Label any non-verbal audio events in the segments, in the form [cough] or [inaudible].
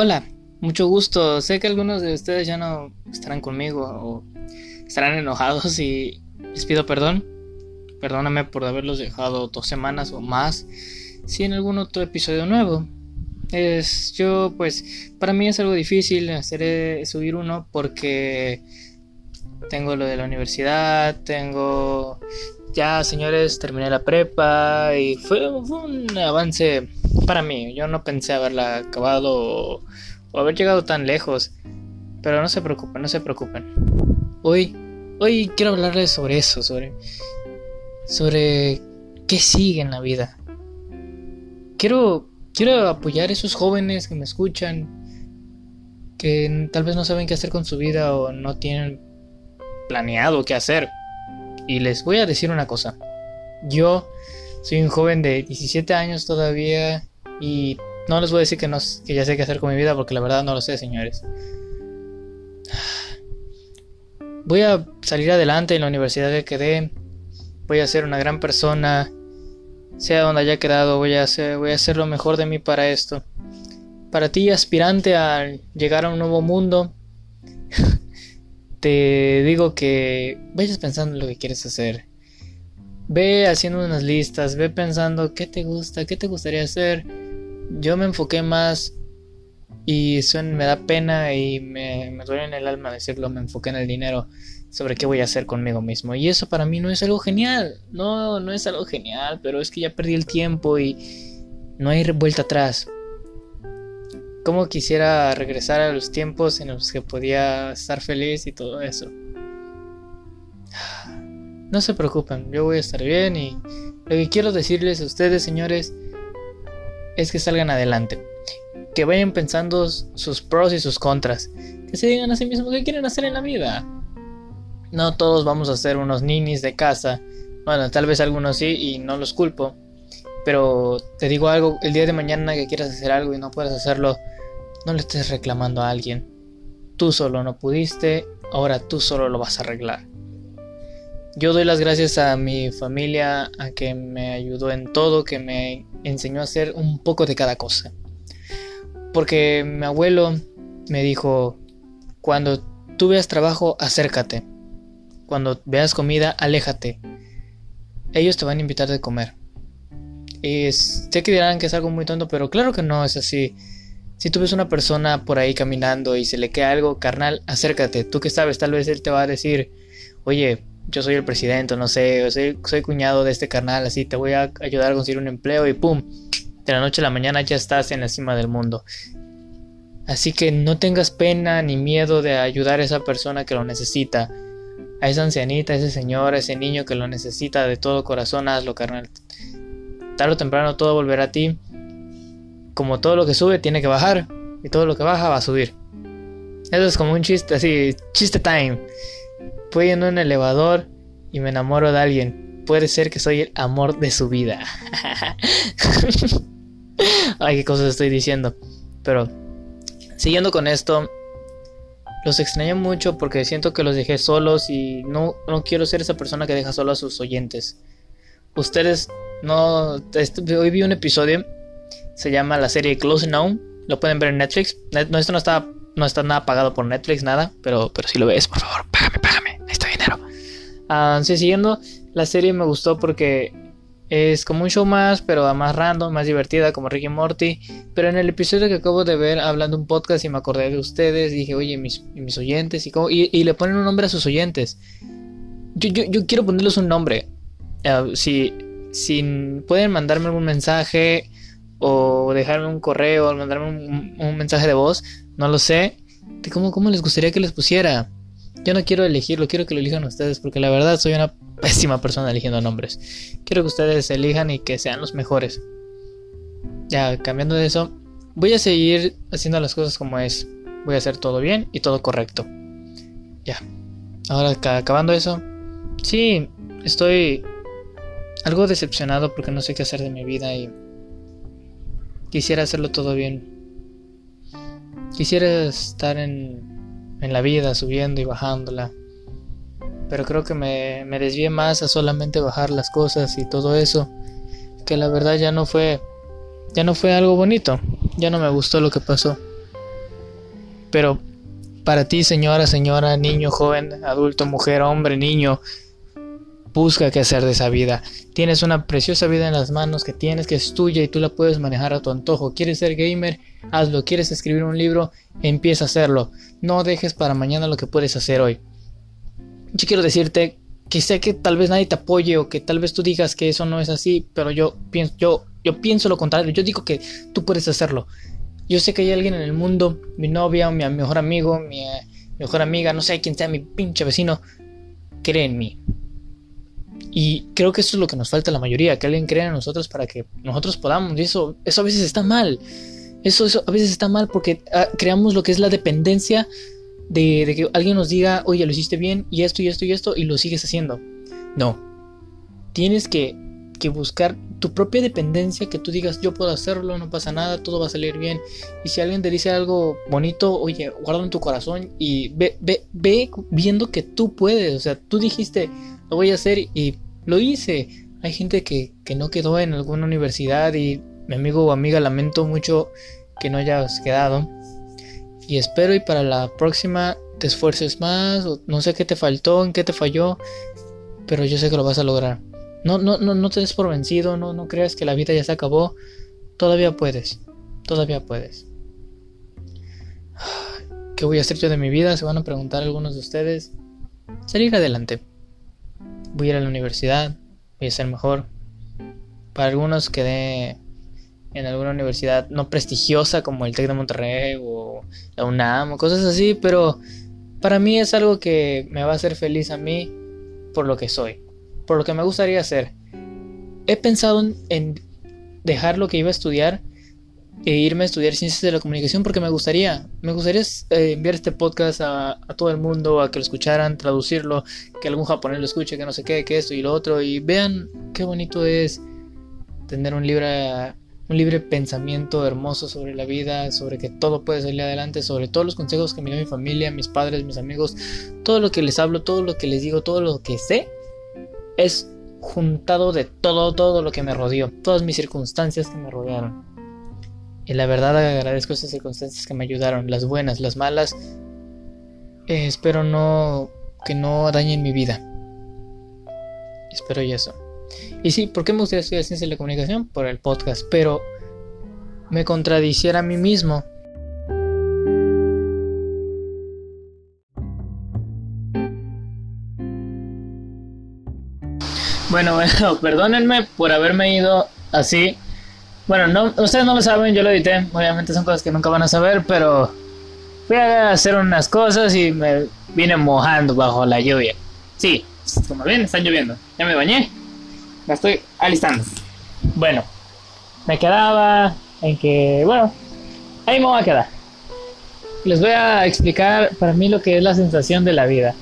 Hola, mucho gusto. Sé que algunos de ustedes ya no estarán conmigo o estarán enojados y les pido perdón. Perdóname por haberlos dejado dos semanas o más sin algún otro episodio nuevo. Es yo pues para mí es algo difícil hacer subir uno porque tengo lo de la universidad, tengo ya señores terminé la prepa y fue, un avance para mí. Yo no pensé haberla acabado o, haber llegado tan lejos. Pero no se preocupen, no se preocupen. Hoy, hoy quiero hablarles sobre eso, sobre, sobre qué sigue en la vida. Quiero, quiero apoyar a esos jóvenes que me escuchan, que tal vez no saben qué hacer con su vida o no tienen planeado qué hacer. Y les voy a decir una cosa. Yo soy un joven de 17 años todavía y no les voy a decir que, no, ya sé qué hacer con mi vida porque la verdad no lo sé, señores. Voy a salir adelante en la universidad que quedé. Voy a ser una gran persona. Sea donde haya quedado, voy a hacer, voy a hacer lo mejor de mí para esto. Para ti, aspirante a llegar a un nuevo mundo, [laughs] te digo que vayas pensando en lo que quieres hacer. Ve haciendo unas listas, ve pensando qué te gusta, qué te gustaría hacer. Yo me enfoqué más y eso me da pena y me, me duele en el alma decirlo, me enfoqué en el dinero sobre qué voy a hacer conmigo mismo. Y eso para mí no es algo genial, no, no es algo genial, pero es que ya perdí el tiempo y no hay vuelta atrás. Como quisiera regresar a los tiempos en los que podía estar feliz y todo eso. No se preocupen, yo voy a estar bien y lo que quiero decirles a ustedes, señores, es que salgan adelante. Que vayan pensando sus pros y sus contras. Que se digan a sí mismos qué quieren hacer en la vida. No todos vamos a ser unos ninis de casa. Bueno, tal vez algunos sí y no los culpo. Pero te digo algo, el día de mañana que quieras hacer algo y no puedes hacerlo, no le estés reclamando a alguien. Tú solo no pudiste, ahora tú solo lo vas a arreglar. Yo doy las gracias a mi familia, a que me ayudó en todo, que me enseñó a hacer un poco de cada cosa. Porque mi abuelo me dijo, cuando tú veas trabajo, acércate. Cuando veas comida, aléjate. Ellos te van a invitar de comer. Y sé que dirán que es algo muy tonto, pero claro que no es así. Si tú ves una persona por ahí caminando y se le queda algo, carnal, acércate. Tú que sabes, tal vez él te va a decir, oye, yo soy el presidente, no sé, soy, soy cuñado de este carnal, así te voy a ayudar a conseguir un empleo y pum, de la noche a la mañana ya estás en la cima del mundo. Así que no tengas pena ni miedo de ayudar a esa persona que lo necesita. A esa ancianita, a ese señor, a ese niño que lo necesita de todo corazón, hazlo, carnal. Tarde o temprano todo volverá a ti como todo lo que sube tiene que bajar y todo lo que baja va a subir. Eso es como un chiste, así, chiste time. Voy en un elevador y me enamoro de alguien. Puede ser que soy el amor de su vida. [laughs] Ay, qué cosas estoy diciendo. Pero, siguiendo con esto, los extraño mucho porque siento que los dejé solos y no, no quiero ser esa persona que deja solo a sus oyentes. Ustedes no... Hoy vi un episodio se llama la serie Close Now. Lo pueden ver en Netflix. Esto no está, no está nada pagado por Netflix, nada. Pero, pero si lo ves, por favor, Sí, siguiendo, la serie me gustó porque es como un show más, pero más random, más divertida, como Ricky Morty. Pero en el episodio que acabo de ver, hablando un podcast y me acordé de ustedes, dije, oye, mis, mis oyentes, y, y, le ponen un nombre a sus oyentes. Yo, yo, yo quiero ponerles un nombre. Uh, si, si pueden mandarme algún mensaje o dejarme un correo o mandarme un, mensaje de voz, no lo sé, cómo, cómo les gustaría que les pusiera. Yo no quiero elegirlo, quiero que lo elijan ustedes, porque la verdad soy una pésima persona eligiendo nombres. Quiero que ustedes elijan y que sean los mejores. Ya, cambiando de eso, voy a seguir haciendo las cosas como es. Voy a hacer todo bien y todo correcto. Ya. Ahora, acabando eso, sí, estoy algo decepcionado porque no sé qué hacer de mi vida y Quisiera hacerlo todo bien. Quisiera estar en, en la vida, subiendo y bajándola. Pero creo que me, me desvié más a solamente bajar las cosas y todo eso. Que la verdad ya no fue. Ya no fue algo bonito. Ya no me gustó lo que pasó. Pero para ti, señora, señora, niño, joven, adulto, mujer, hombre, niño, busca qué hacer de esa vida. Tienes una preciosa vida en las manos que tienes, que es tuya y tú la puedes manejar a tu antojo. ¿Quieres ser gamer? Hazlo. ¿Quieres escribir un libro? Empieza a hacerlo. No dejes para mañana lo que puedes hacer hoy. Yo quiero decirte que sé que tal vez nadie te apoye o que tal vez tú digas que eso no es así, pero yo pienso, yo, pienso lo contrario. Yo digo que tú puedes hacerlo. Yo sé que hay alguien en el mundo, mi novia, mi mejor amigo, mi mejor amiga, no sé quién sea, mi pinche vecino, cree en mí. Y creo que eso es lo que nos falta la mayoría, que alguien crea en nosotros para que nosotros podamos. Y eso, eso a veces está mal. Eso, eso a veces está mal porque ah, creamos lo que es la dependencia de, que alguien nos diga, oye, lo hiciste bien y esto y esto y esto y lo sigues haciendo. No. Tienes que, que buscar tu propia dependencia, que tú digas, yo puedo hacerlo, no pasa nada, todo va a salir bien. Y si alguien te dice algo bonito, oye, guarda en tu corazón y ve, ve, ve viendo que tú puedes. O sea, tú dijiste, lo voy a hacer y lo hice. Hay gente que, que no quedó en alguna universidad y mi amigo o amiga lamento mucho que no hayas quedado. Y espero y para la próxima te esfuerces más, o no sé qué te faltó, en qué te falló, pero yo sé que lo vas a lograr. No, no, no, no te des por vencido, no, no creas que la vida ya se acabó. Todavía puedes, todavía puedes. [sighs] ¿Qué voy a hacer yo de mi vida? Se van a preguntar algunos de ustedes. Salir adelante. Voy a ir a la universidad, voy a ser mejor. Para algunos quedé en alguna universidad no prestigiosa como el TEC de Monterrey o la UNAM o cosas así, pero para mí es algo que me va a hacer feliz a mí por lo que soy, por lo que me gustaría hacer. He pensado en dejar lo que iba a estudiar e irme a estudiar ciencias de la comunicación porque me gustaría, me gustaría eh, enviar este podcast a, todo el mundo, a que lo escucharan, traducirlo, que algún japonés lo escuche, que no sé qué, que esto y lo otro, y vean qué bonito es tener un libro un libre pensamiento hermoso sobre la vida, sobre que todo puede salir adelante, sobre todos los consejos que me dio mi familia, mis padres, mis amigos, todo lo que les hablo, todo lo que les digo, todo lo que sé, es juntado de todo, todo lo que me rodeó, todas mis circunstancias que me rodearon. Y la verdad agradezco esas circunstancias que me ayudaron, las buenas, las malas. Eh, espero no que no dañen mi vida. Espero y eso. Y sí, ¿por qué me gustaría estudiar ciencia de la comunicación? Por el podcast, pero me contradiciera a mí mismo. Bueno, [laughs] bueno, perdónenme por haberme ido así. Bueno, no, ustedes no lo saben, yo lo edité. Obviamente son cosas que nunca van a saber, pero fui a hacer unas cosas y me vine mojando bajo la lluvia. Sí, como ven, están lloviendo. Ya me bañé la estoy alistando. Bueno, me quedaba en que, bueno, ahí me voy a quedar. Les voy a explicar para mí lo que es la sensación de la vida.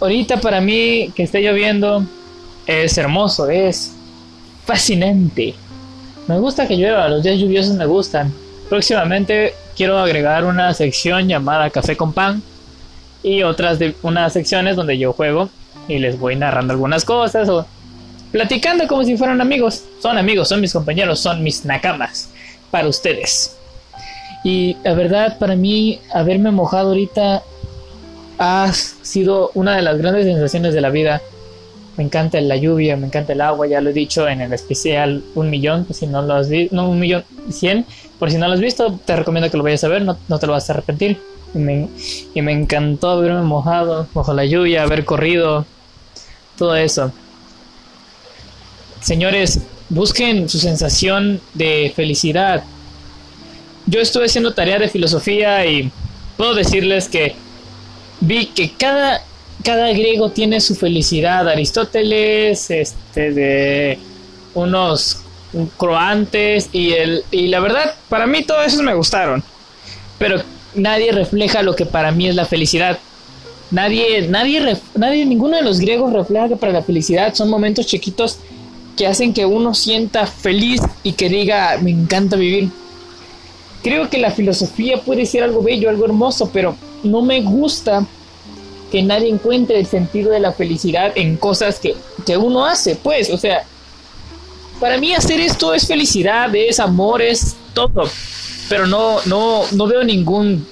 Ahorita para mí que esté lloviendo es hermoso, es fascinante. Me gusta que llueva, los días lluviosos me gustan. Próximamente quiero agregar una sección llamada Café con Pan y otras de unas secciones donde yo juego y les voy narrando algunas cosas o platicando como si fueran amigos. Son amigos, son mis compañeros, son mis nakamas para ustedes. Y la verdad, para mí, haberme mojado ahorita ha sido una de las grandes sensaciones de la vida. Me encanta la lluvia, me encanta el agua, ya lo he dicho en el especial un millón, si no lo has visto, no un millón, cien, por si no lo has visto, te recomiendo que lo vayas a ver, no, no te lo vas a arrepentir. Y me, y me encantó haberme mojado bajo la lluvia, haber corrido, todo eso. Señores, busquen su sensación de felicidad. Yo estuve haciendo tarea de filosofía y puedo decirles que vi que cada, cada griego tiene su felicidad. Aristóteles, este, de unos croantes y, el, y la verdad, para mí todos esos me gustaron. Pero nadie refleja lo que para mí es la felicidad. Nadie, nadie, nadie, ninguno de los griegos refleja que para la felicidad son momentos chiquitos que hacen que uno sienta feliz y que diga, me encanta vivir. Creo que la filosofía puede ser algo bello, algo hermoso, pero no me gusta que nadie encuentre el sentido de la felicidad en cosas que, que uno hace, pues, o sea, para mí hacer esto es felicidad, es amor, es todo, pero no, no, no veo ningún,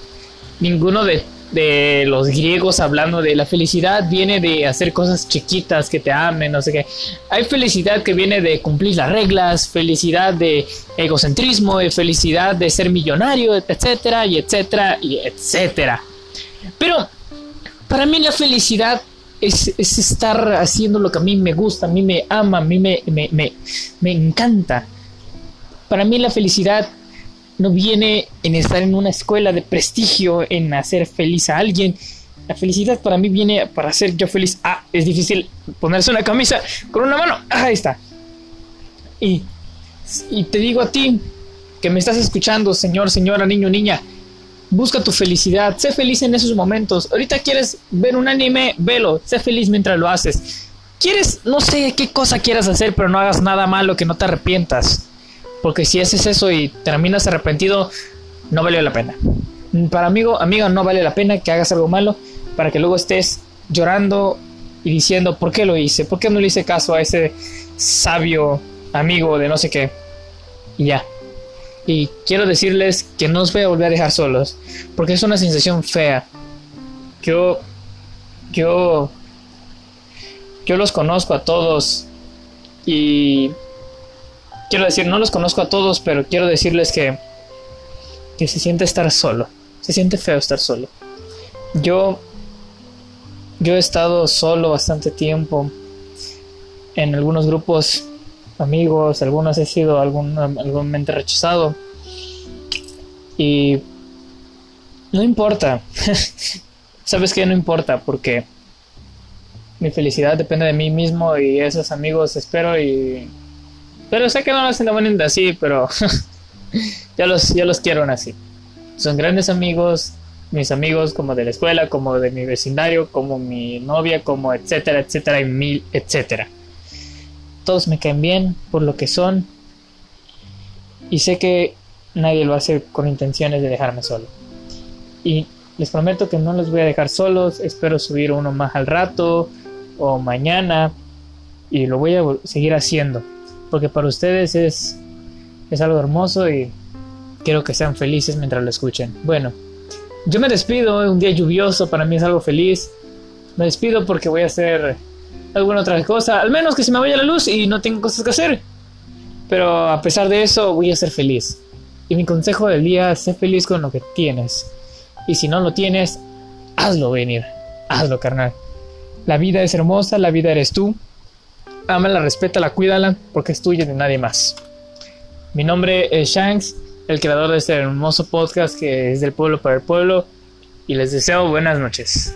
ninguno de, de los griegos hablando de la felicidad viene de hacer cosas chiquitas que te amen, no sé qué. Hay felicidad que viene de cumplir las reglas, felicidad de egocentrismo, de felicidad de ser millonario, etcétera, y etcétera, y etcétera. Pero para mí la felicidad es, estar haciendo lo que a mí me gusta, a mí me ama, a mí me, me, me, encanta. Para mí la felicidad no viene en estar en una escuela de prestigio, en hacer feliz a alguien. La felicidad para mí viene para hacer yo feliz. Ah, es difícil ponerse una camisa con una mano. Ah, ahí está. Y, y te digo a ti que me estás escuchando, señor, señora, niño, niña, Busca tu felicidad, sé feliz en esos momentos. Ahorita quieres ver un anime, velo, sé feliz mientras lo haces. Quieres, no sé qué cosa quieras hacer, pero no hagas nada malo que no te arrepientas. Porque si haces eso y terminas arrepentido, no vale la pena. Para amigo, amiga, no vale la pena que hagas algo malo para que luego estés llorando y diciendo, ¿por qué lo hice? ¿Por qué no le hice caso a ese sabio amigo de no sé qué? Y ya. Y quiero decirles que no os voy a volver a dejar solos, porque es una sensación fea. Yo, yo, yo los conozco a todos y quiero decir, no los conozco a todos, pero quiero decirles que, que se siente estar solo, se siente feo estar solo. Yo, yo he estado solo bastante tiempo en algunos grupos amigos, algunos he sido algún, algunamente rechazado. Y no importa. [laughs] Sabes que no importa porque mi felicidad depende de mí mismo y esos amigos espero y... Pero sé que no lo hacen de así, pero [laughs] ya, los, ya los quiero así. Son grandes amigos, mis amigos como de la escuela, como de mi vecindario, como mi novia, como etcétera, etcétera y mil, etcétera. Todos me caen bien por lo que son. Y sé que nadie lo hace con intenciones de dejarme solo. Y les prometo que no los voy a dejar solos. Espero subir uno más al rato o mañana. Y lo voy a seguir haciendo. Porque para ustedes es, es algo hermoso y quiero que sean felices mientras lo escuchen. Bueno, yo me despido. Un día lluvioso para mí es algo feliz. Me despido porque voy a hacer alguna otra cosa. Al menos que se me vaya la luz y no tengo cosas que hacer. Pero a pesar de eso, voy a ser feliz. Y mi consejo del día, sé feliz con lo que tienes. Y si no lo tienes, hazlo venir. Hazlo, carnal. La vida es hermosa, la vida eres tú. Ámala, respétala, cuídala, porque es tuya de nadie más. Mi nombre es Shanks, el creador de este hermoso podcast que es del pueblo para el pueblo. Y les deseo buenas noches.